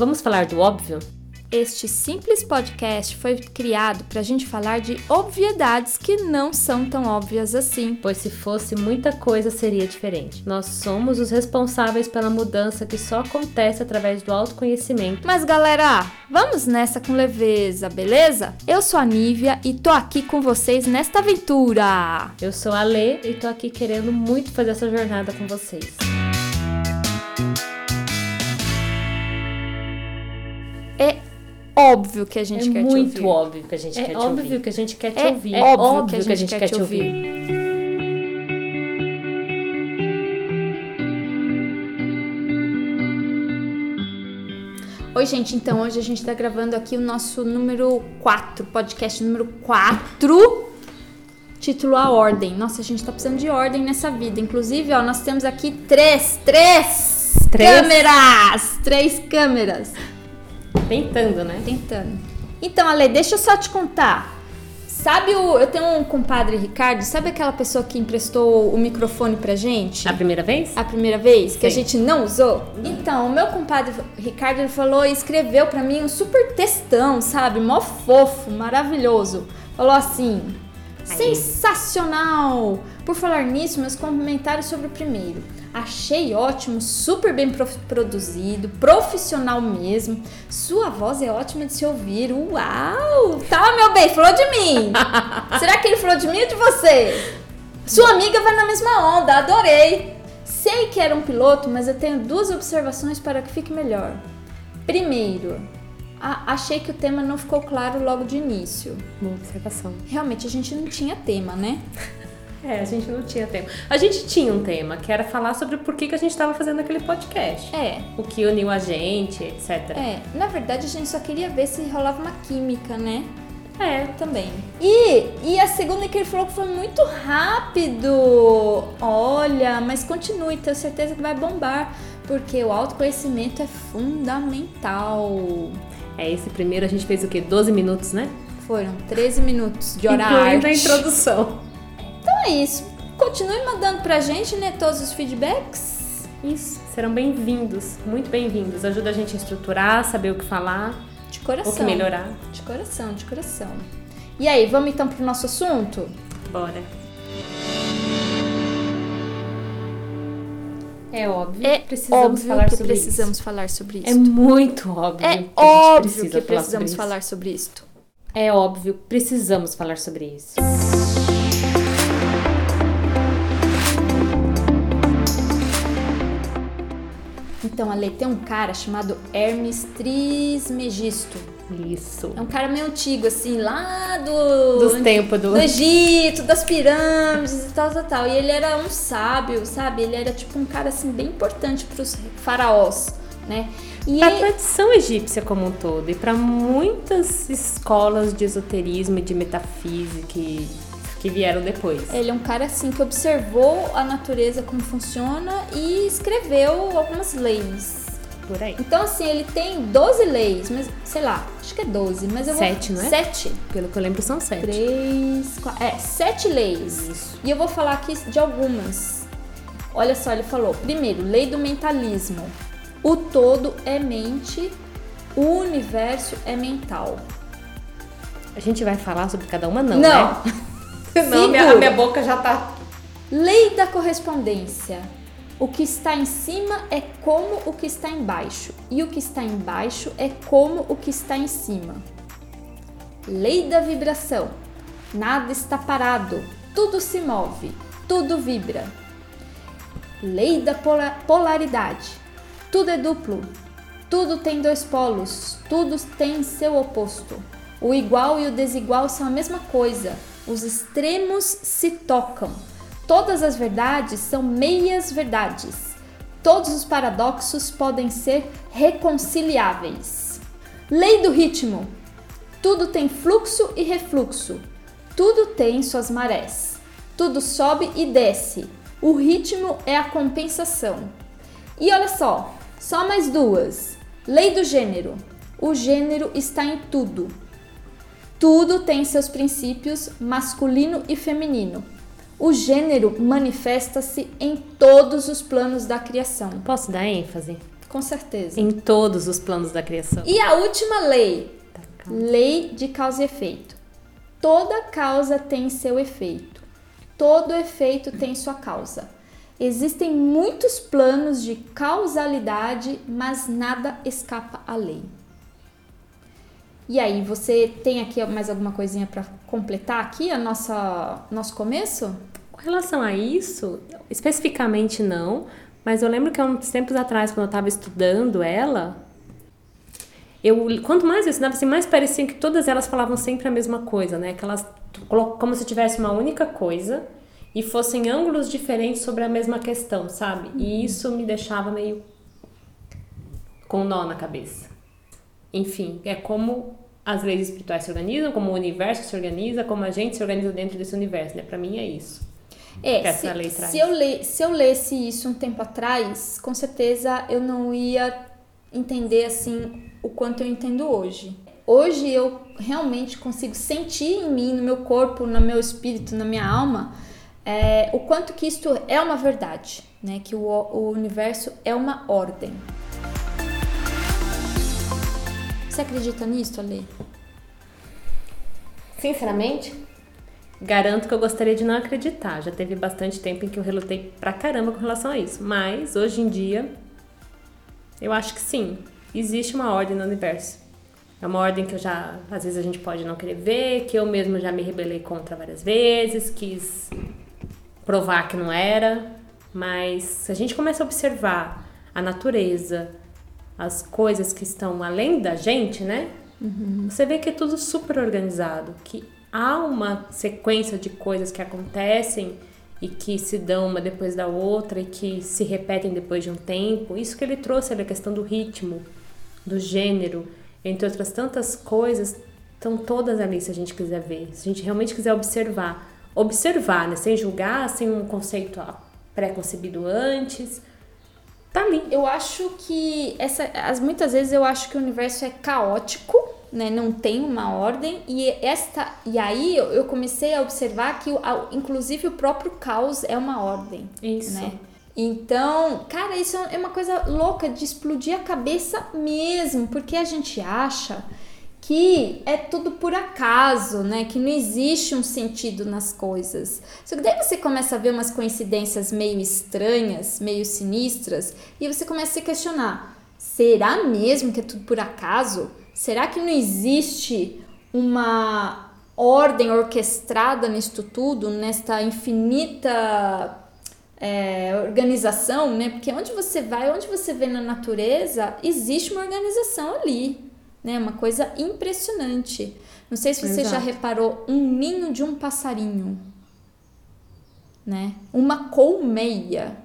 Vamos falar do óbvio? Este simples podcast foi criado para a gente falar de obviedades que não são tão óbvias assim. Pois se fosse muita coisa seria diferente. Nós somos os responsáveis pela mudança que só acontece através do autoconhecimento. Mas galera, vamos nessa com leveza, beleza? Eu sou a Nívia e tô aqui com vocês nesta aventura. Eu sou a Lê e tô aqui querendo muito fazer essa jornada com vocês. É óbvio que a gente é quer muito te ouvir. óbvio que a gente É quer te óbvio ouvir. que a gente quer te É ouvir. óbvio que a gente quer te ouvir. Oi, gente, então hoje a gente tá gravando aqui o nosso número 4, podcast número 4, título A Ordem. Nossa, a gente tá precisando de ordem nessa vida. Inclusive, ó, nós temos aqui três, três, Três? câmeras, três câmeras. Tentando, né? Tentando. Então, Ale, deixa eu só te contar. Sabe o. Eu tenho um compadre Ricardo, sabe aquela pessoa que emprestou o microfone pra gente? A primeira vez? A primeira vez que a Sim. gente não usou? Então, o meu compadre Ricardo ele falou e escreveu pra mim um super textão, sabe? Mó fofo, maravilhoso. Falou assim: sensacional! Por falar nisso, meus comentários sobre o primeiro. Achei ótimo, super bem produzido, profissional mesmo. Sua voz é ótima de se ouvir. Uau! Tá, meu bem, falou de mim. Será que ele falou de mim ou de você? Sua amiga vai na mesma onda, adorei. Sei que era um piloto, mas eu tenho duas observações para que fique melhor. Primeiro, a- achei que o tema não ficou claro logo de início. Boa observação. Realmente a gente não tinha tema, né? É, a gente não tinha tema. A gente tinha um tema, que era falar sobre por que, que a gente estava fazendo aquele podcast. É, O que uniu a gente, etc. é. Na verdade a gente só queria ver se rolava uma química, né? É. Também. E, e a segunda que ele falou que foi muito rápido. Olha, mas continue, tenho certeza que vai bombar. Porque o autoconhecimento é fundamental. É, esse primeiro a gente fez o quê? 12 minutos, né? Foram 13 minutos de hora Incluindo a arte. introdução. Então é isso. Continue mandando pra gente, né, todos os feedbacks. Isso, serão bem-vindos, muito bem-vindos. Ajuda a gente a estruturar, saber o que falar, De coração. o que melhorar. De coração, de coração. E aí, vamos então pro nosso assunto? Bora. É óbvio É que precisamos óbvio falar que sobre precisamos falar sobre isso. É isso. muito óbvio É que a gente óbvio precisa que falar sobre precisamos isso. falar sobre isso. É óbvio, precisamos falar sobre isso. Então, Ale, tem um cara chamado Hermes Trismegisto. Isso. É um cara meio antigo, assim, lá do... Dos tempos do... do Egito, das pirâmides e tal, tal, tal. E ele era um sábio, sabe? Ele era tipo um cara assim bem importante para os faraós, né? E a tradição egípcia como um todo e para muitas escolas de esoterismo e de metafísica que, que vieram depois. ele é um cara assim que observou a natureza como funciona e escreveu algumas leis. Por aí. Então, assim, ele tem 12 leis, mas sei lá, acho que é 12, mas eu vou. Sete, não é? Sete. Pelo que eu lembro, são sete. Três, quatro. É, sete leis. Isso. E eu vou falar aqui de algumas. Olha só, ele falou: primeiro, lei do mentalismo. O todo é mente, o universo é mental. A gente vai falar sobre cada uma, não, Não. né? Não, minha, a minha boca já tá. Lei da correspondência. O que está em cima é como o que está embaixo, e o que está embaixo é como o que está em cima. Lei da vibração. Nada está parado, tudo se move, tudo vibra. Lei da pola- polaridade. Tudo é duplo, tudo tem dois polos, tudo tem seu oposto. O igual e o desigual são a mesma coisa. Os extremos se tocam. Todas as verdades são meias verdades. Todos os paradoxos podem ser reconciliáveis. Lei do ritmo. Tudo tem fluxo e refluxo. Tudo tem suas marés. Tudo sobe e desce. O ritmo é a compensação. E olha só, só mais duas. Lei do gênero. O gênero está em tudo. Tudo tem seus princípios masculino e feminino. O gênero manifesta-se em todos os planos da criação. Posso dar ênfase? Com certeza. Em todos os planos da criação. E a última lei, lei de causa e efeito. Toda causa tem seu efeito. Todo efeito tem sua causa. Existem muitos planos de causalidade, mas nada escapa à lei. E aí, você tem aqui mais alguma coisinha para completar aqui a nossa nosso começo? Com relação a isso, especificamente não, mas eu lembro que há uns tempos atrás, quando eu estava estudando ela, eu quanto mais eu estudava, assim, mais parecia que todas elas falavam sempre a mesma coisa, né? Que elas como se tivesse uma única coisa e fossem ângulos diferentes sobre a mesma questão, sabe? E isso me deixava meio com um nó na cabeça. Enfim, é como as leis espirituais se organizam, como o universo se organiza, como a gente se organiza dentro desse universo, né? Para mim é isso. É, se, se, eu le, se eu lesse isso um tempo atrás, com certeza eu não ia entender assim o quanto eu entendo hoje. Hoje eu realmente consigo sentir em mim, no meu corpo, no meu espírito, na minha alma, é, o quanto que isto é uma verdade, né? Que o, o universo é uma ordem. Você acredita nisso, Ale? Sinceramente, garanto que eu gostaria de não acreditar. Já teve bastante tempo em que eu relutei pra caramba com relação a isso. Mas hoje em dia, eu acho que sim, existe uma ordem no universo. É uma ordem que eu já, às vezes a gente pode não querer ver, que eu mesmo já me rebelei contra várias vezes, quis provar que não era, mas se a gente começa a observar a natureza, as coisas que estão além da gente, né? Uhum. Você vê que é tudo super organizado, que há uma sequência de coisas que acontecem e que se dão uma depois da outra e que se repetem depois de um tempo. Isso que ele trouxe ali, a questão do ritmo, do gênero, entre outras tantas coisas, estão todas ali se a gente quiser ver, se a gente realmente quiser observar. Observar, né? sem julgar, sem um conceito pré-concebido antes. Tá ali. Eu acho que essa, as, muitas vezes eu acho que o universo é caótico né, não tem uma ordem e esta e aí eu comecei a observar que inclusive o próprio caos é uma ordem, isso. né? Então, cara, isso é uma coisa louca de explodir a cabeça mesmo, porque a gente acha que é tudo por acaso, né? Que não existe um sentido nas coisas. Só que daí você começa a ver umas coincidências meio estranhas, meio sinistras, e você começa a se questionar: será mesmo que é tudo por acaso? Será que não existe uma ordem orquestrada nisto tudo, nesta infinita é, organização, né? Porque onde você vai, onde você vê na natureza, existe uma organização ali, né? Uma coisa impressionante. Não sei se você Exato. já reparou um ninho de um passarinho, né? Uma colmeia.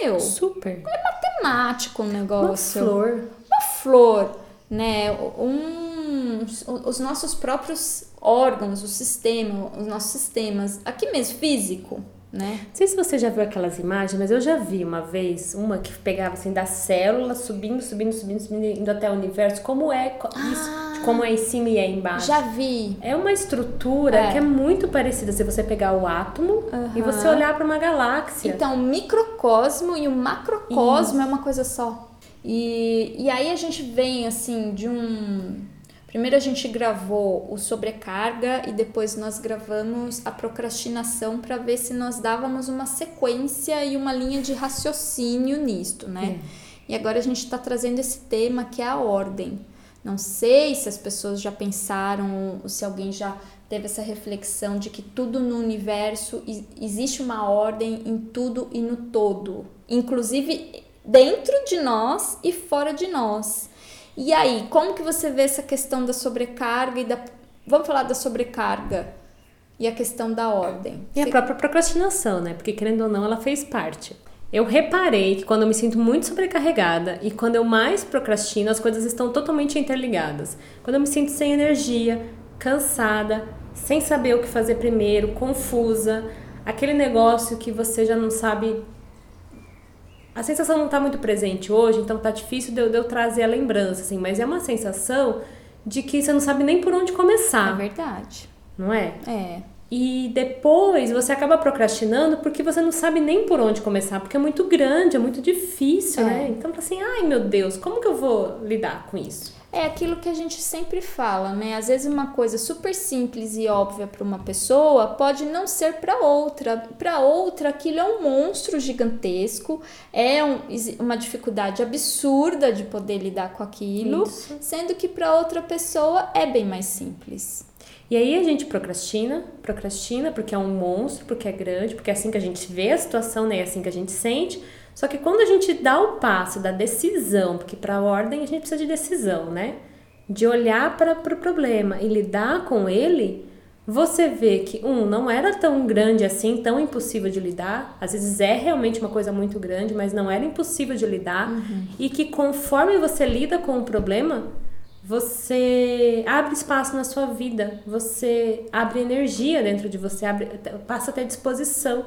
Meu, super. É matemático o negócio. Uma flor. Uma flor né, um, os nossos próprios órgãos, o sistema, os nossos sistemas, aqui mesmo, físico, né? Não sei se você já viu aquelas imagens, mas eu já vi uma vez uma que pegava assim da célula, subindo, subindo, subindo, subindo, indo até o universo. Como é isso? Ah, como é em cima e é embaixo? Já vi. É uma estrutura é. que é muito parecida se você pegar o átomo uhum. e você olhar para uma galáxia. Então, o microcosmo e o macrocosmo isso. é uma coisa só. E, e aí a gente vem assim de um. Primeiro a gente gravou o sobrecarga e depois nós gravamos a procrastinação para ver se nós dávamos uma sequência e uma linha de raciocínio nisto, né? É. E agora a gente está trazendo esse tema que é a ordem. Não sei se as pessoas já pensaram, ou se alguém já teve essa reflexão de que tudo no universo existe uma ordem em tudo e no todo. Inclusive dentro de nós e fora de nós. E aí, como que você vê essa questão da sobrecarga e da vamos falar da sobrecarga e a questão da ordem? E você... a própria procrastinação, né? Porque querendo ou não, ela fez parte. Eu reparei que quando eu me sinto muito sobrecarregada e quando eu mais procrastino, as coisas estão totalmente interligadas. Quando eu me sinto sem energia, cansada, sem saber o que fazer primeiro, confusa, aquele negócio que você já não sabe a sensação não está muito presente hoje, então tá difícil de eu, de eu, trazer a lembrança, assim, mas é uma sensação de que você não sabe nem por onde começar. É verdade. Não é? É. E depois você acaba procrastinando porque você não sabe nem por onde começar, porque é muito grande, é muito difícil, É. né? Então, assim, ai meu Deus, como que eu vou lidar com isso? É aquilo que a gente sempre fala, né? Às vezes uma coisa super simples e óbvia para uma pessoa pode não ser para outra. Para outra, aquilo é um monstro gigantesco, é um- uma dificuldade absurda de poder lidar com aquilo, Isso. sendo que para outra pessoa é bem mais simples. E aí a gente procrastina, procrastina porque é um monstro, porque é grande, porque é assim que a gente vê a situação, né? É assim que a gente sente. Só que quando a gente dá o passo da decisão, porque para a ordem a gente precisa de decisão, né? De olhar para o pro problema e lidar com ele, você vê que, um, não era tão grande assim, tão impossível de lidar. Às vezes é realmente uma coisa muito grande, mas não era impossível de lidar. E que conforme você lida com o problema, você abre espaço na sua vida, você abre energia dentro de você, abre, passa a ter disposição.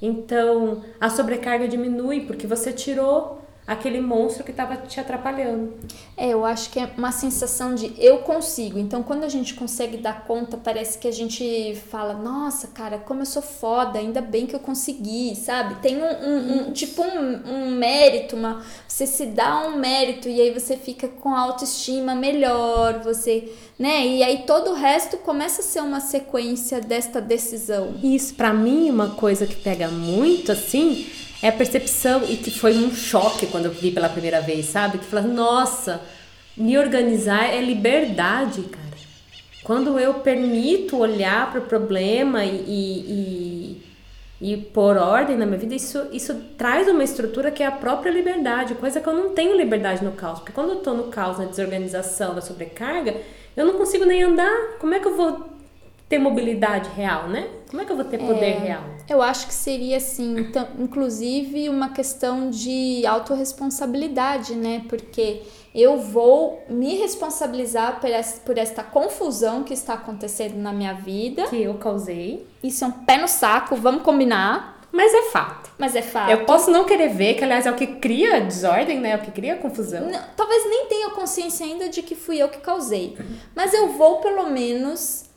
Então, a sobrecarga diminui porque você tirou aquele monstro que estava te atrapalhando. É, eu acho que é uma sensação de eu consigo. Então, quando a gente consegue dar conta, parece que a gente fala: Nossa, cara, como eu sou foda, ainda bem que eu consegui, sabe? Tem um, um- um- tipo um, um mérito, uma, você se dá um mérito e aí você fica com a autoestima melhor, você, né? E aí todo o resto começa a ser uma sequência desta decisão. Isso, pra mim, uma coisa que pega muito assim é a percepção, e que foi um choque quando eu vi pela primeira vez, sabe? Que fala, nossa, me organizar é liberdade, cara. Quando eu permito olhar para o problema e, e, e, pôr ordem na minha vida, isso, isso traz uma estrutura que é a própria liberdade, coisa que eu não tenho liberdade no caos. Porque quando eu tô no caos, na desorganização, na sobrecarga, eu não consigo nem andar. Como é que eu vou ter mobilidade real, né? Como é que eu vou ter poder real? Eu acho que seria assim, então, inclusive uma questão de autorresponsabilidade, né? Porque eu vou me responsabilizar por essa, por esta confusão que está acontecendo na minha vida. Que eu causei. Isso é um pé no saco, vamos combinar, Mas é fato. mas é fato. Eu posso não querer ver, que aliás é o que cria desordem, né? É o que cria confusão. Não, talvez nem tenha consciência ainda de que fui eu que causei, mas eu vou pelo menos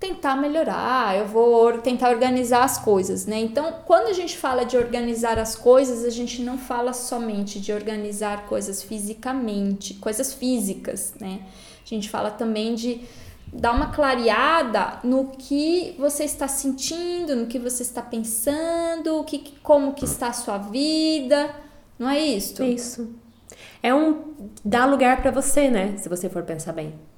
tentar melhorar, eu vou tentar organizar as coisas, né? Então, quando a gente fala de organizar as coisas, a gente não fala somente de organizar coisas fisicamente, coisas físicas, né? A gente fala também de dar uma clareada no que você está sentindo, no que você está pensando, o que, como que está a sua vida, não é isso? Isso. É um dar lugar pra você, né? Se você for pensar bem.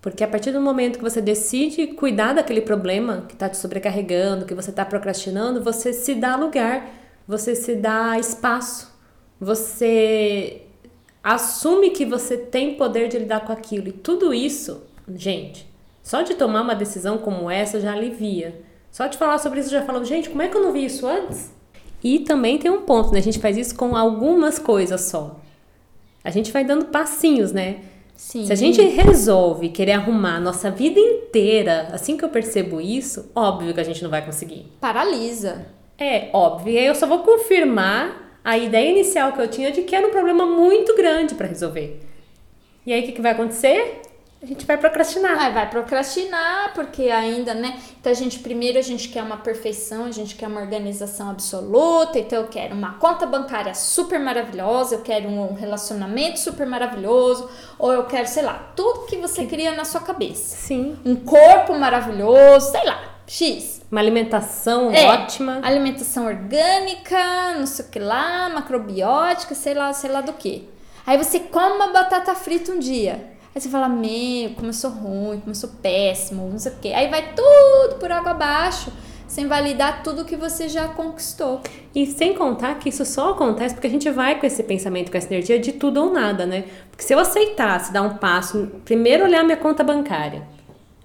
Porque a partir do momento que você decide cuidar daquele problema que tá te sobrecarregando, que você tá procrastinando, você se dá lugar, você se dá espaço, você assume que você tem poder de lidar com aquilo. E tudo isso, gente, só de tomar uma decisão como essa já alivia. Só de falar sobre isso já falou, gente, como é que eu não vi isso antes? E também tem um ponto, né? A gente faz isso com algumas coisas só. A gente vai dando passinhos, né? Sim. Se a gente resolve querer arrumar a nossa vida inteira, assim que eu percebo isso, óbvio que a gente não vai conseguir. paralisa. É óbvio. E aí eu só vou confirmar a ideia inicial que eu tinha de que era um problema muito grande para resolver. E aí o que, que vai acontecer? A gente vai procrastinar. Aí vai procrastinar, porque ainda, né? Então a gente primeiro a gente quer uma perfeição, a gente quer uma organização absoluta, então eu quero uma conta bancária super maravilhosa, eu quero um relacionamento super maravilhoso, ou eu quero, sei lá, tudo que você cria na sua cabeça. Sim. Um corpo maravilhoso, sei lá, X. Uma alimentação É, ótima. Alimentação orgânica, não sei o que lá, macrobiótica, sei lá, sei lá do que. Aí você come uma batata frita um dia. Aí você fala, meu, como eu sou ruim, como eu sou péssimo, não sei o que. Aí vai tudo por água abaixo, sem validar tudo que você já conquistou. E sem contar que isso só acontece porque a gente vai com esse pensamento, com essa energia de tudo ou nada, né? Porque se eu aceitasse dar um passo, primeiro olhar minha conta bancária,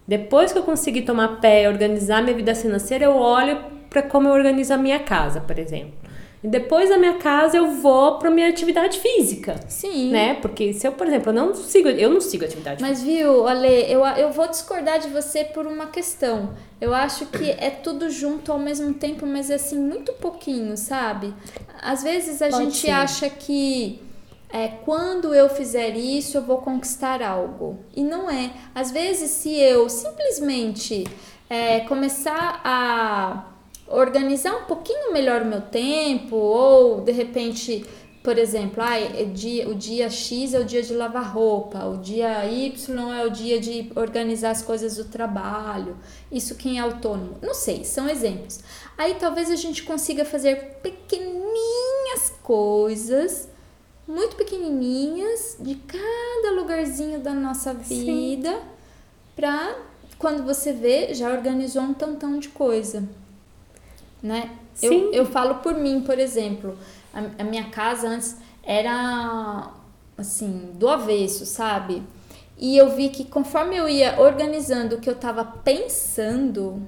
depois que eu conseguir tomar pé, organizar minha vida financeira, eu olho para como eu organizo a minha casa, por exemplo. E depois da minha casa eu vou para minha atividade física, Sim. né? Porque se eu, por exemplo, eu não sigo, eu não sigo atividade Mas viu, Ale, eu, eu vou discordar de você por uma questão. Eu acho que é tudo junto ao mesmo tempo, mas é assim, muito pouquinho, sabe? Às vezes a Pode gente ser. acha que é, quando eu fizer isso, eu vou conquistar algo. E não é. Às vezes, se eu simplesmente é, começar a organizar um pouquinho melhor o meu tempo, ou de repente, por exemplo, ah, é dia, o dia X é o dia de lavar roupa, o dia Y é o dia de organizar as coisas do trabalho. Isso quem é autônomo? Não sei, são exemplos. Aí talvez a gente consiga fazer pequenininhas coisas, muito pequenininhas, de cada lugarzinho da nossa vida, para quando você vê, já organizou um tantão de coisa né? Eu, eu falo por mim, por exemplo, a, a minha casa antes era assim, do avesso, sabe? E eu vi que conforme eu ia organizando o que eu estava pensando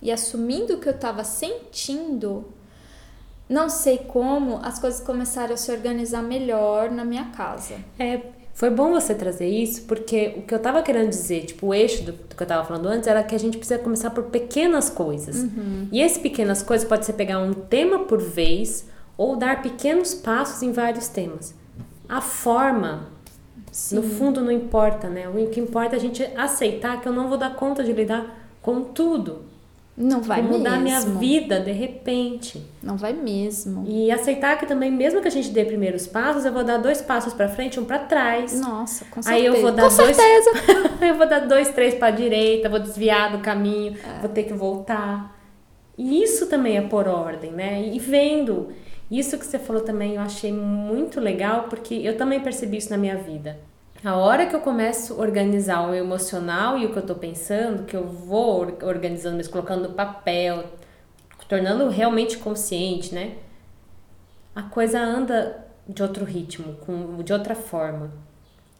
e assumindo o que eu estava sentindo, não sei como, as coisas começaram a se organizar melhor na minha casa. É, foi bom você trazer isso, porque o que eu tava querendo dizer, tipo, o eixo do, do que eu tava falando antes, era que a gente precisa começar por pequenas coisas. Uhum. E esse pequenas coisas pode ser pegar um tema por vez ou dar pequenos passos em vários temas. A forma, Sim. no fundo, não importa, né? O que importa é a gente aceitar que eu não vou dar conta de lidar com tudo. Não vai Vou mudar mesmo. minha vida de repente. Não vai mesmo. E aceitar que também, mesmo que a gente dê primeiros passos, eu vou dar dois passos para frente, um para trás. Nossa, com certeza. Aí eu vou dar com dois. Certeza. eu vou dar dois, três para direita, vou desviar do caminho, é. vou ter que voltar. E isso também é por ordem, né? E vendo. Isso que você falou também eu achei muito legal, porque eu também percebi isso na minha vida. A hora que eu começo a organizar o emocional e o que eu tô pensando, que eu vou organizando, mas colocando no papel, tornando realmente consciente, né? A coisa anda de outro ritmo, com, de outra forma.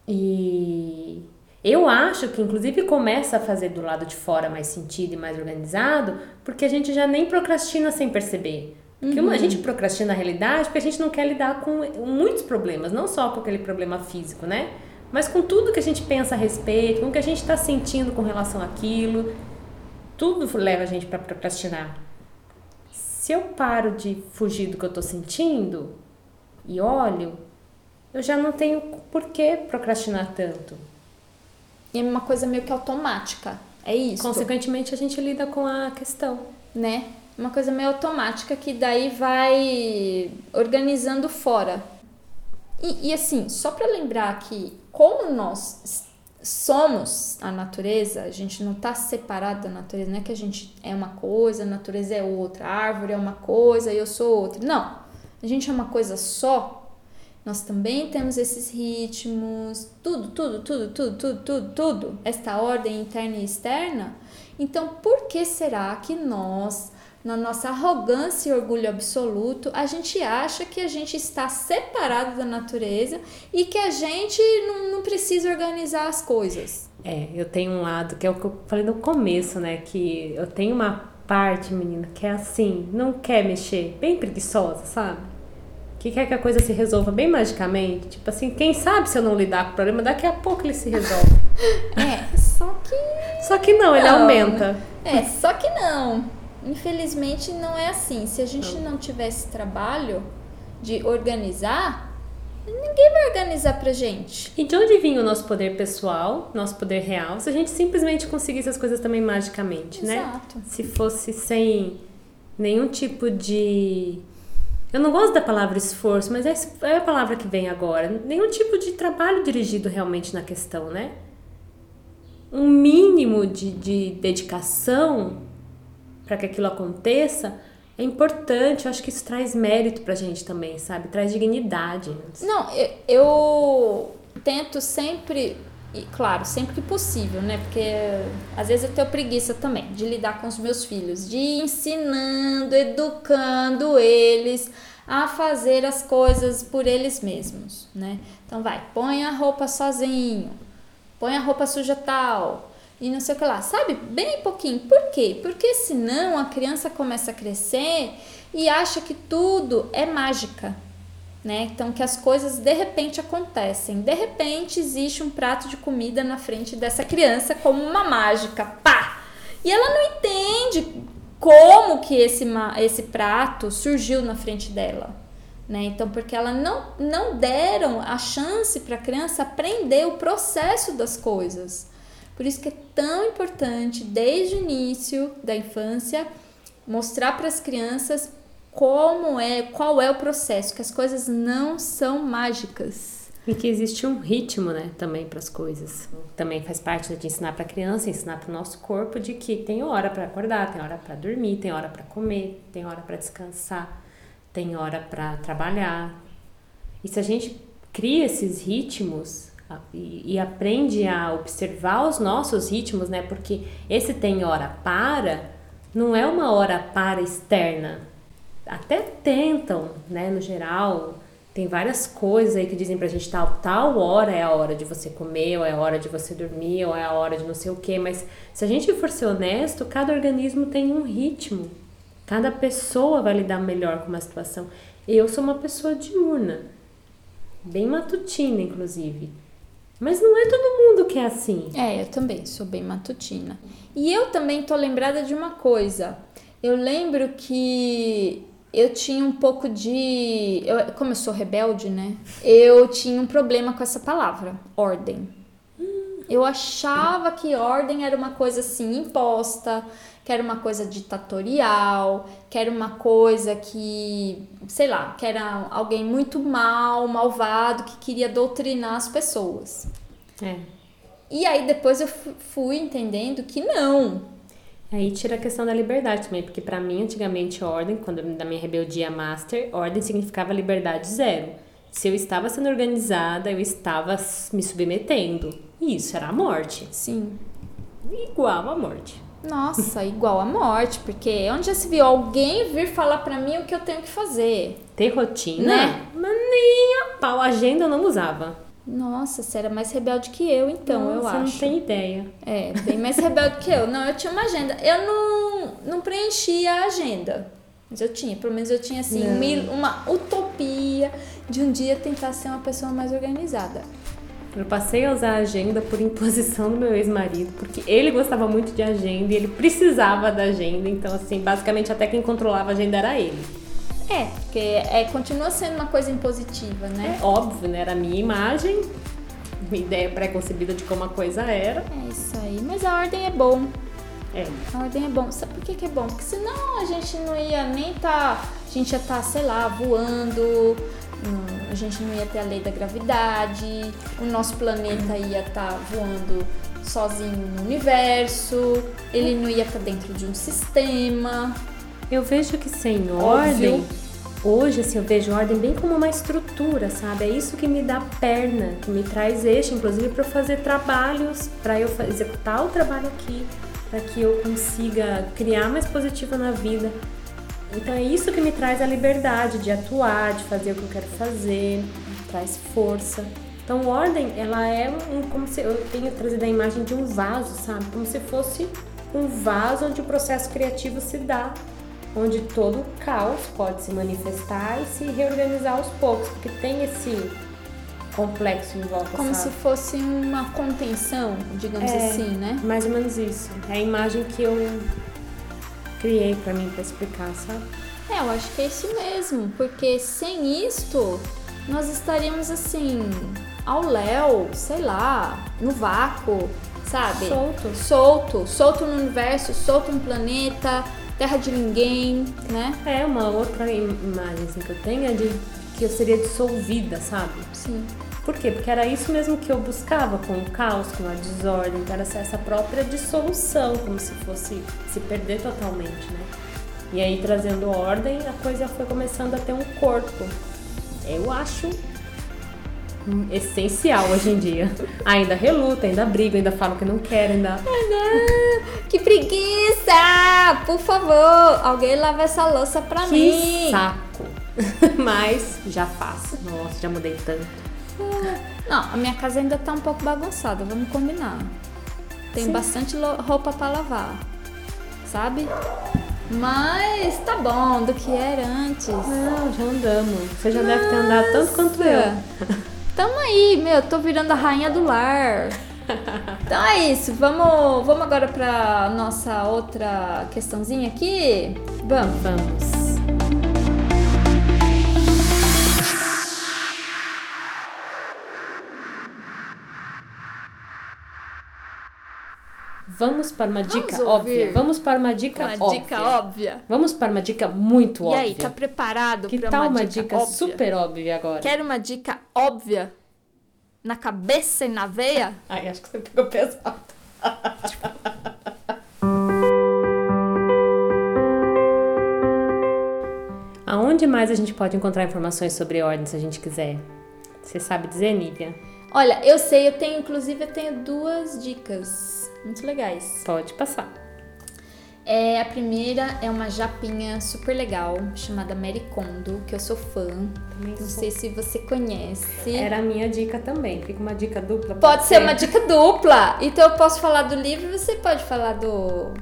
E eu acho que inclusive começa a fazer do lado de fora mais sentido e mais organizado, porque a gente já nem procrastina sem perceber. Porque uhum. a gente procrastina na realidade porque a gente não quer lidar com muitos problemas, não só com aquele problema físico, né? Mas com tudo que a gente pensa a respeito, com o que a gente está sentindo com relação àquilo, tudo leva a gente para procrastinar. Se eu paro de fugir do que eu estou sentindo e olho, eu já não tenho por que procrastinar tanto. E é uma coisa meio que automática, é isso. Consequentemente, a gente lida com a questão. Né? Uma coisa meio automática que daí vai organizando fora. E, e assim, só para lembrar que como nós somos a natureza, a gente não está separado da natureza, não é que a gente é uma coisa, a natureza é outra, a árvore é uma coisa e eu sou outra. Não, a gente é uma coisa só. Nós também temos esses ritmos, tudo, tudo, tudo, tudo, tudo, tudo, tudo, esta ordem interna e externa. Então, por que será que nós na nossa arrogância e orgulho absoluto, a gente acha que a gente está separado da natureza e que a gente não, não precisa organizar as coisas. É, eu tenho um lado que é o que eu falei no começo, né? Que eu tenho uma parte, menina, que é assim, não quer mexer, bem preguiçosa, sabe? Que quer que a coisa se resolva bem magicamente. Tipo assim, quem sabe se eu não lidar com o problema, daqui a pouco ele se resolve. é, só que. Só que não, não ele aumenta. É, só que não. Infelizmente não é assim. Se a gente não tivesse trabalho de organizar, ninguém vai organizar pra gente. E de onde vinha o nosso poder pessoal, nosso poder real, se a gente simplesmente conseguisse as coisas também magicamente, né? Exato. né? Se fosse sem nenhum tipo de. Eu não gosto da palavra esforço, mas é, é a palavra que vem agora. Nenhum tipo de trabalho dirigido realmente na questão, né? Um mínimo de, de dedicação para que aquilo aconteça, é importante. Eu acho que isso traz mérito pra gente também, sabe? Traz dignidade. Não, eu, eu tento sempre, e claro, sempre que possível, né? Porque às vezes eu tenho preguiça também de lidar com os meus filhos, de ir ensinando, educando eles a fazer as coisas por eles mesmos, né? Então vai, põe a roupa sozinho, põe a roupa suja tal, e não sei o que lá, sabe? Bem pouquinho. Por quê? Porque senão a criança começa a crescer e acha que tudo é mágica, né? Então que as coisas de repente acontecem. De repente existe um prato de comida na frente dessa criança como uma mágica, pá! E ela não entende como que esse, esse prato surgiu na frente dela. Né? Então, porque ela não, não deram a chance para a criança aprender o processo das coisas. Por isso que é tão importante, desde o início da infância, mostrar para as crianças como é, qual é o processo, que as coisas não são mágicas. E que existe um ritmo, né, também para as coisas. Também faz parte de ensinar para a criança, ensinar para o nosso corpo de que tem hora para acordar, tem hora para dormir, tem hora para comer, tem hora para descansar, tem hora para trabalhar. E se a gente cria esses ritmos e, aprende a observar os nossos ritmos, né, porque esse tem hora para não é uma hora para externa. Até tentam, né, no geral, tem várias coisas aí que dizem pra gente tal, tal hora é a hora de você comer, ou é a hora de você dormir, ou é a hora de não sei o quê. Mas se a gente for ser honesto, cada organismo tem um ritmo. Cada pessoa vai lidar melhor com uma situação. Eu sou uma pessoa diurna, bem matutina, inclusive. Mas não é todo mundo que é assim. É, eu também sou bem matutina. E eu também tô lembrada de uma coisa. Eu lembro que eu tinha um pouco de. Eu, como eu sou rebelde, né? Eu tinha um problema com essa palavra, ordem. Eu achava que ordem era uma coisa assim imposta, que era uma coisa ditatorial, que era uma coisa que, sei lá, que era alguém muito mal, malvado, que queria doutrinar as pessoas. É. E aí depois eu fui entendendo que não, Aí tira a questão da liberdade também, porque para mim, antigamente, ordem, quando da minha rebeldia master, ordem significava liberdade zero. Se eu estava sendo organizada, eu estava me submetendo. E isso era a morte. Sim. Igual a morte. Nossa, igual a morte, porque onde já se viu alguém vir falar para mim o que eu tenho que fazer? Ter rotina? Né? Mas nem a pau, agenda eu não usava. Nossa, você era mais rebelde que eu, então, eu acho. Você não tem ideia. É, bem mais rebelde que eu. Não, eu tinha uma agenda. Eu não, não preenchia a agenda. Mas eu tinha, pelo menos eu tinha, assim, uma, uma utopia de um dia tentar ser uma pessoa mais organizada. Eu passei a usar a agenda por imposição do meu ex-marido, porque ele gostava muito de agenda e ele precisava da agenda. Então, assim, basicamente até quem controlava a agenda era ele. É, porque é, continua sendo uma coisa impositiva, né? É óbvio, né? Era a minha imagem, minha ideia pré-concebida de como a coisa era. É isso aí. Mas a ordem é bom. É. A ordem é bom. Sabe por que, que é bom? Porque senão a gente não ia nem tá. A gente ia estar, tá, sei lá, voando. A gente não ia ter a lei da gravidade. O nosso planeta ia estar tá voando sozinho no universo. Ele não ia estar tá dentro de um sistema. Eu vejo que sem ordem, hoje assim, eu vejo ordem bem como uma estrutura, sabe? É isso que me dá perna, que me traz eixo, inclusive para fazer trabalhos, para eu executar o trabalho aqui, para que eu consiga criar mais positivo na vida. Então é isso que me traz a liberdade de atuar, de fazer o que eu quero fazer, traz força. Então, ordem, ela é um, como se eu tenho trazido a imagem de um vaso, sabe? Como se fosse um vaso onde o processo criativo se dá onde todo o caos pode se manifestar e se reorganizar aos poucos, porque tem esse complexo em volta. Como sabe? se fosse uma contenção, digamos é, assim, né? Mais ou menos isso. É a imagem que eu criei para mim para explicar, sabe? É, eu acho que é isso mesmo, porque sem isto nós estaríamos assim ao léu, sei lá, no vácuo, sabe? Solto. Solto, solto no universo, solto no planeta, terra de ninguém, né? É, uma outra imagem assim, que eu tenho é de que eu seria dissolvida, sabe? Sim. Por quê? Porque era isso mesmo que eu buscava com o caos, com a desordem, era essa própria dissolução, como se fosse se perder totalmente, né? E aí, trazendo ordem, a coisa foi começando a ter um corpo. Eu acho essencial hoje em dia. Ainda reluta, ainda briga, ainda falo que não quero, ainda. que preguiça! Por favor, alguém lava essa louça pra que mim. saco. Mas já faço. Nossa, já mudei tanto. Não, a minha casa ainda tá um pouco bagunçada, vamos combinar. Tem Sim. bastante roupa para lavar, sabe? Mas tá bom, do que era antes. Não, já andamos. Você já Nossa. deve ter andado tanto quanto eu. Tamo aí, meu, tô virando a rainha do lar. Então é isso, vamos, vamos agora pra nossa outra questãozinha aqui? Vamos. Vamos. Vamos para uma dica Vamos óbvia. Vamos para uma dica Uma óbvia. dica óbvia. Vamos para uma dica muito E óbvia. aí, tá preparado que para tal uma, uma dica, óbvia? super óbvia agora? Quer uma dica óbvia? Na cabeça e na veia? Ai, acho que você pegou pesado. Aonde mais a gente pode encontrar informações sobre ordem se a gente quiser? Você sabe dizer, Nívia? Olha, eu sei, eu tenho, inclusive, eu tenho duas dicas muito legais. Pode passar. É, a primeira é uma japinha super legal, chamada Mary Kondo, que eu sou fã. Também Não sou. sei se você conhece. Era a minha dica também. Fica uma dica dupla. Pode ser uma dica dupla. Então eu posso falar do livro e você pode falar do.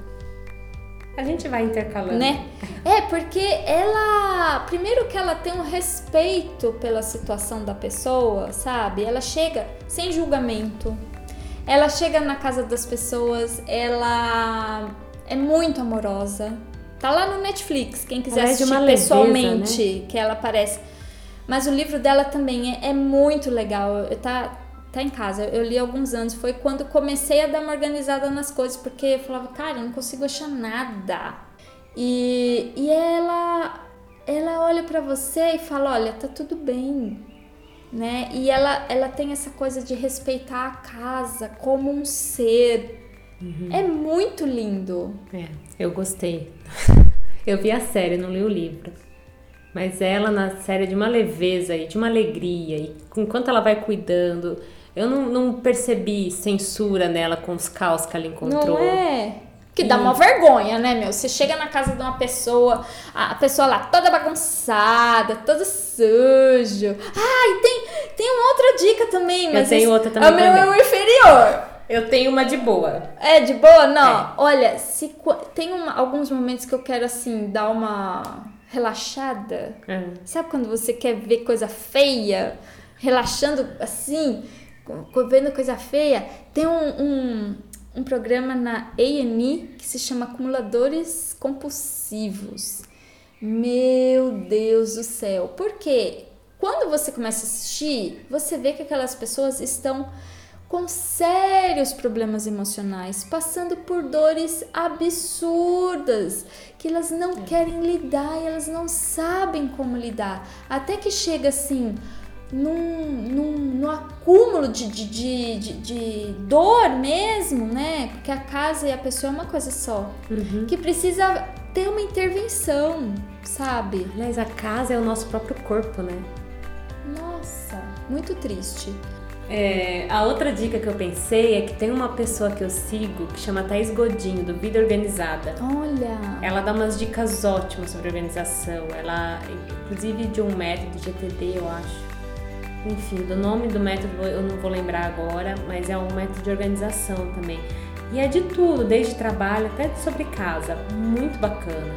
A gente vai intercalando. Né? É, porque ela. Primeiro que ela tem um respeito pela situação da pessoa, sabe? Ela chega sem julgamento. Ela chega na casa das pessoas, ela é muito amorosa. Tá lá no Netflix, quem quiser é assistir uma leveza, pessoalmente, que ela aparece. Mas o livro dela também é, é muito legal. Eu- Tá, tá em casa. Eu li há alguns anos. Foi quando comecei a dar uma organizada nas coisas, porque eu falava, cara, eu não consigo achar nada. E, e ela, ela olha pra você e fala, olha, tá tudo bem. Né? E ela, ela tem essa coisa de respeitar a casa como um ser. É muito lindo. É, eu gostei. Eu vi a série, não li o livro. Mas ela na série é de uma leveza e de uma alegria. E enquanto ela vai cuidando, eu não, não percebi censura nela com os caos que ela encontrou. Não é? Que dá uma vergonha, né, meu? Você chega na casa de uma pessoa, a pessoa lá toda bagunçada, toda sujo. Ah, e tem, tem uma outra dica também, mas. tenho esse- outra também É o meu é o inferior. Eu tenho uma de boa. É de boa? Não. É. Olha, se tem uma- alguns momentos que eu quero, assim, dar uma relaxada. É. Sabe quando você quer ver coisa feia? Relaxando assim, vendo coisa feia? Tem um, um, um programa na A&E que se chama Acumuladores Compulsivos. Meu Deus do céu. Por quê? Quando você começa a assistir, você vê que aquelas pessoas estão com sérios problemas emocionais, passando por dores absurdas, que elas não querem lidar e elas não sabem como lidar. Até que chega assim, num, num, num acúmulo de, de, de, de, de dor mesmo, né? Porque a casa e a pessoa é uma coisa só. Que precisa ter uma intervenção, sabe? Aliás, a casa é o nosso próprio corpo, né? Nossa, muito triste. É, a outra dica que eu pensei é que tem uma pessoa que eu sigo que chama Thaís Godinho, do Vida Organizada. Olha. Ela dá umas dicas ótimas sobre organização. Ela, inclusive, de um método GTD, eu acho. Enfim, do nome do método eu não vou lembrar agora, mas é um método de organização também. E é de tudo, desde trabalho até sobre casa. Muito bacana.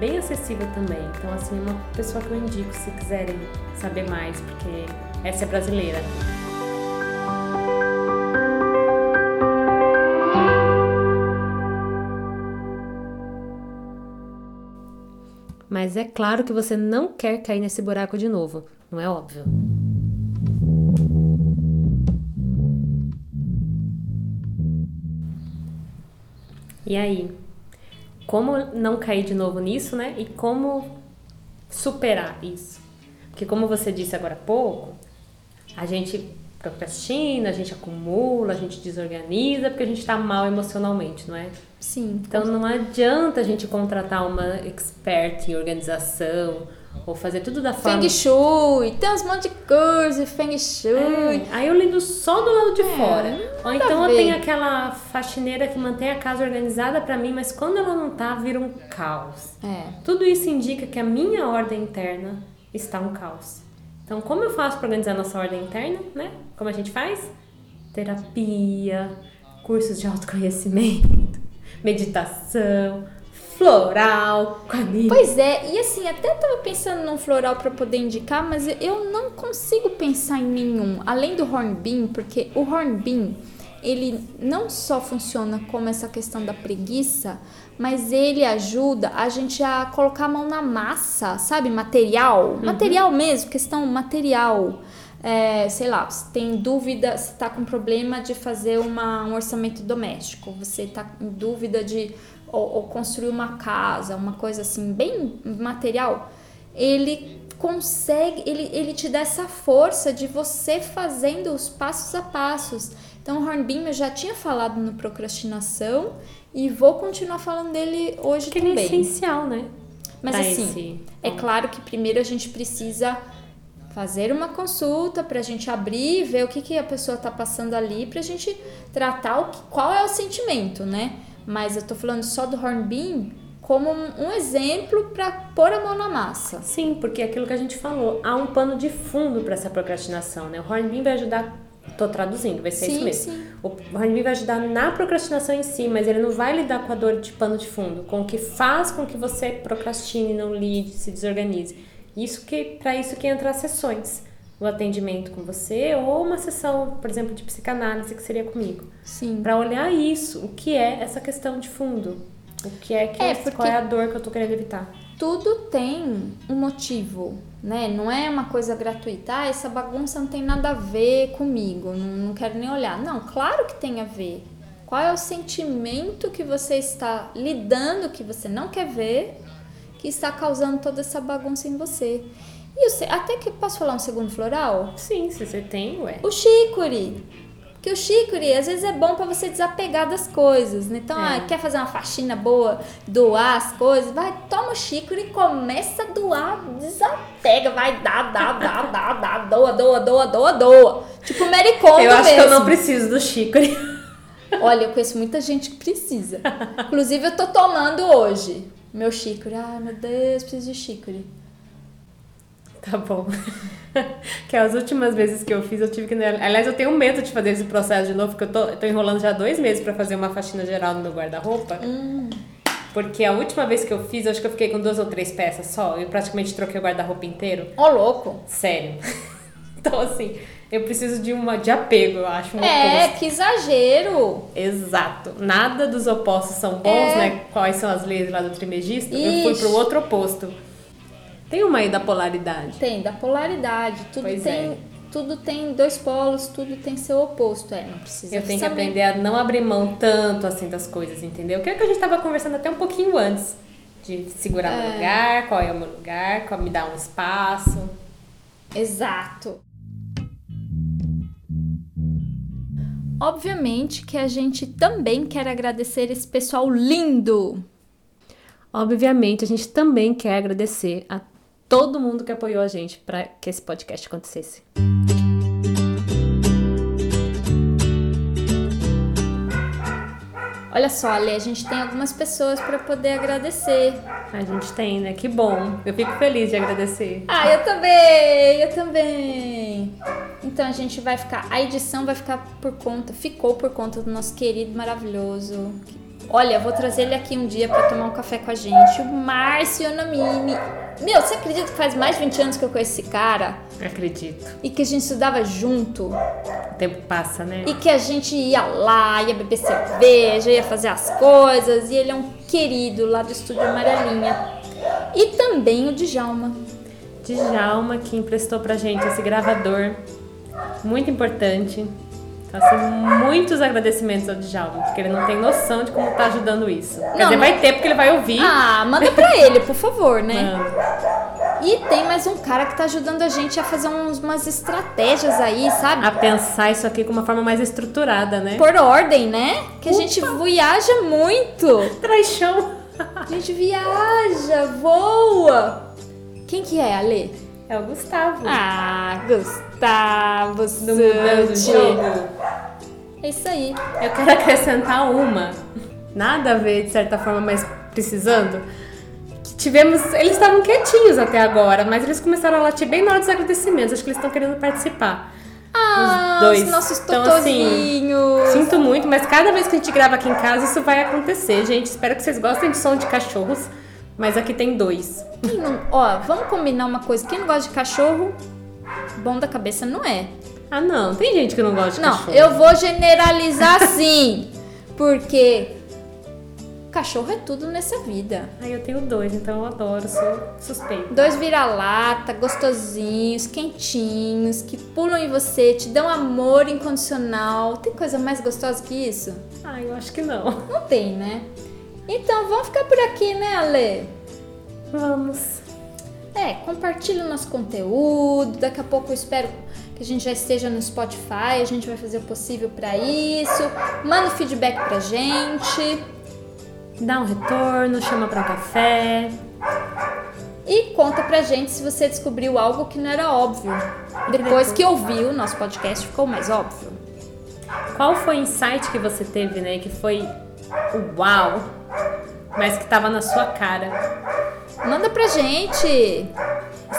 Bem acessível também. Então, assim, é uma pessoa que eu indico se quiserem saber mais, porque essa é brasileira. Mas é claro que você não quer cair nesse buraco de novo, não é óbvio? E aí? Como não cair de novo nisso, né? E como superar isso? Porque como você disse agora há pouco, a gente procrastina, a gente acumula, a gente desorganiza porque a gente tá mal emocionalmente, não é? Sim. Então não adianta a gente contratar uma expert em organização ou fazer tudo da forma. Feng Shui, tem uns monte de coisa, Feng Shui. É, aí eu lido só do lado de É, fora. Ou então a eu ver. tenho aquela faxineira que mantém a casa organizada pra mim, mas quando ela não tá, vira um caos. É. Tudo isso indica que a minha ordem interna está um caos. Então, como eu faço para organizar nossa ordem interna, né? Como a gente faz? Terapia, cursos de autoconhecimento, meditação, floral, quadrilha. Pois é, e assim, até tava pensando num floral pra poder indicar, mas eu não consigo pensar em nenhum, além do Hornbeam, porque o Hornbeam, ele não só funciona como essa questão da preguiça, mas ele ajuda a gente a colocar a mão na massa, sabe? Material, material mesmo, questão material. é, sei lá, você tem dúvida, você está com problema de fazer uma, um orçamento doméstico, você está em dúvida de ou, ou construir uma casa, uma coisa assim, bem material, ele consegue, ele, ele te dá essa força de você fazendo os passos a passos. Então, o Hornbeam eu já tinha falado no procrastinação e vou continuar falando dele hoje que também. Ele é essencial, né? Mas pra assim, esse- é claro que primeiro a gente precisa fazer uma consulta pra gente abrir e ver o que, que a pessoa tá passando ali pra gente tratar o que, qual é o sentimento, né? Mas eu tô falando só do Hornbeam como um, um exemplo pra pôr a mão na massa. Sim, porque é aquilo que a gente falou, há um pano de fundo para essa procrastinação, né? O Hornbeam vai ajudar, tô traduzindo, vai ser Sim, isso mesmo. sim. O Hornbeam vai ajudar na procrastinação em si, mas ele não vai lidar com a dor de pano de fundo, com o que faz com que você procrastine, não lide, se desorganize. Isso que para isso que entra as sessões, o atendimento com você ou uma sessão, por exemplo, de psicanálise que seria comigo, Sim. para olhar isso, o que é essa questão de fundo, o que é que É, porque- qual é a dor que eu tô querendo evitar. tudo tem um motivo, né? Não é uma coisa gratuita. Ah, essa bagunça não tem nada a ver comigo, não, não quero nem olhar. Não, claro que tem a ver. Qual é o sentimento que você está lidando, que você não quer ver, que está causando toda essa bagunça em você? E o até que posso falar um segundo floral? Sim, se você tem, ué. O chicory. Porque o chicory, às vezes, é bom pra você desapegar das coisas, né? Então, É. ah, quer fazer uma faxina boa, doar as coisas, vai, toma o chicory e começa a doar, desapega, vai, dá, dá, dá, dá, dá, doa, doa, doa, doa, doa. Tipo Mary Kondo Eu acho mesmo. que eu não preciso do Chicory. Olha, eu conheço muita gente que precisa. Inclusive, eu tô tomando hoje meu chicory. Ai, meu Deus, preciso de chicory. Tá bom. que as últimas vezes que eu fiz, eu tive que. Aliás, eu tenho medo de fazer esse processo de novo, porque eu tô, eu tô enrolando já dois meses pra fazer uma faxina geral no meu guarda-roupa. Porque a última vez que eu fiz, eu acho que eu fiquei com duas ou três peças só. Eu praticamente troquei o guarda-roupa inteiro. Ó, louco. Sério. então, assim, eu preciso de uma de apego, eu acho. Um É, oposto. que exagero. Exato. Nada dos opostos são bons, É. né? Quais são as leis lá do trimegisto? Eu fui Ixi. pro outro oposto. Tem uma aí da polaridade. Tem, da polaridade. Tudo Pois tem. é. Tudo tem dois polos, tudo tem seu oposto. É, não precisa Eu tenho que aprender a não abrir mão tanto assim das coisas, entendeu? Que é o que a gente tava conversando até um pouquinho antes. De segurar meu lugar, qual é o meu lugar, qual me dá um espaço. Exato. Obviamente que a gente também quer agradecer esse pessoal lindo. Obviamente, a gente também quer agradecer a todo mundo que apoiou a gente para que esse podcast acontecesse. Olha só, Ale, a gente tem algumas pessoas para poder agradecer. A gente tem, né? Que bom. Eu fico feliz de agradecer. Ah, eu também, eu também. Então a gente vai ficar, a edição vai ficar por conta, ficou por conta do nosso querido maravilhoso. Olha, eu vou trazer ele aqui um dia pra tomar um café com a gente, o Márcio Namini. Meu, você acredita que faz mais de 20 anos que eu conheço esse cara? Acredito. E que a gente estudava junto? O tempo passa, né? E que a gente ia lá, ia beber cerveja, ia fazer as coisas. E ele é um querido lá do Estúdio Amarelinha. E também o Djalma. Djalma que emprestou pra gente esse gravador. Muito importante. Então, assim, muitos agradecimentos ao Djalma, porque ele não tem noção de como tá ajudando isso. Quer Não, dizer, não- vai ter porque ele vai ouvir. Ah, manda pra ele, por favor, né? Mano, E tem mais um cara que tá ajudando a gente a fazer uns, umas estratégias aí, sabe? a pensar isso aqui com uma forma mais estruturada, né? Por ordem, né? Que a gente viaja muito. Traz chão. A gente viaja, voa. Quem que é, Ale? É o Gustavo. Ah, Gustavo do Mudando. Jogo. É isso aí. Eu quero acrescentar uma. Nada a ver, de certa forma, mas precisando. Que tivemos. Eles estavam quietinhos até agora, mas eles começaram a latir bem na hora dos agradecimentos. Acho que eles estão querendo participar. Ah, dois. os nossos Então, assim, totozinhos. Sinto muito, mas cada vez que a gente grava aqui em casa, isso vai acontecer, gente. Espero que vocês gostem de som de cachorros. Mas aqui tem dois. Não- ó, vamos combinar uma coisa. Quem não gosta de cachorro, bom da cabeça não é. Ah, não. Tem gente que não gosta de Não, cachorro. eu vou generalizar sim. Porque Cachorro é tudo nessa vida. Ai, eu tenho dois, então eu adoro, sou suspeita. Dois vira-lata, gostosinhos, quentinhos, que pulam em você, te dão amor incondicional. Tem coisa mais gostosa que isso? Ai, eu acho que não. Não tem, né? Então vamos ficar por aqui, né, Ale? Vamos. É, compartilha o nosso conteúdo. Daqui a pouco eu espero que a gente já esteja no Spotify. A gente vai fazer o possível para isso. Manda feedback pra gente. Dá um retorno, chama pra um café. E conta pra gente se você descobriu algo que não era óbvio. Depois que ouviu o nosso podcast, ficou mais óbvio. Qual foi o insight que você teve, né? Que foi o uau, mas que tava na sua cara. Manda pra gente!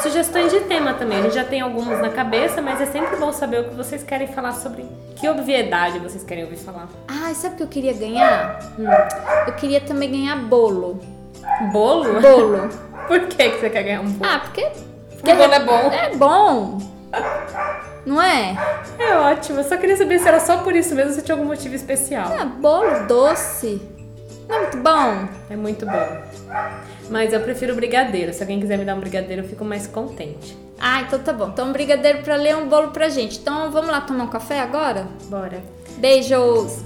Sugestões de tema também. A gente já tem algumas na cabeça, mas é sempre bom saber o que vocês querem falar sobre. Que obviedade vocês querem ouvir falar. Ah, sabe o que eu queria ganhar? Hum, eu queria também ganhar bolo. Bolo? Bolo. Por que, que você quer ganhar um bolo? Ah, porque. Porque bolo é bom. É bom! Não é? É ótimo. Eu só queria saber se era só por isso mesmo, se tinha algum motivo especial. Ah, bolo doce. Não é muito bom? É muito bom. Mas eu prefiro brigadeiro. Se alguém quiser me dar um brigadeiro, eu fico mais contente. Ah, então tá bom. Então um brigadeiro pra ler um bolo pra gente. Então vamos lá tomar um café agora? Bora. Beijos!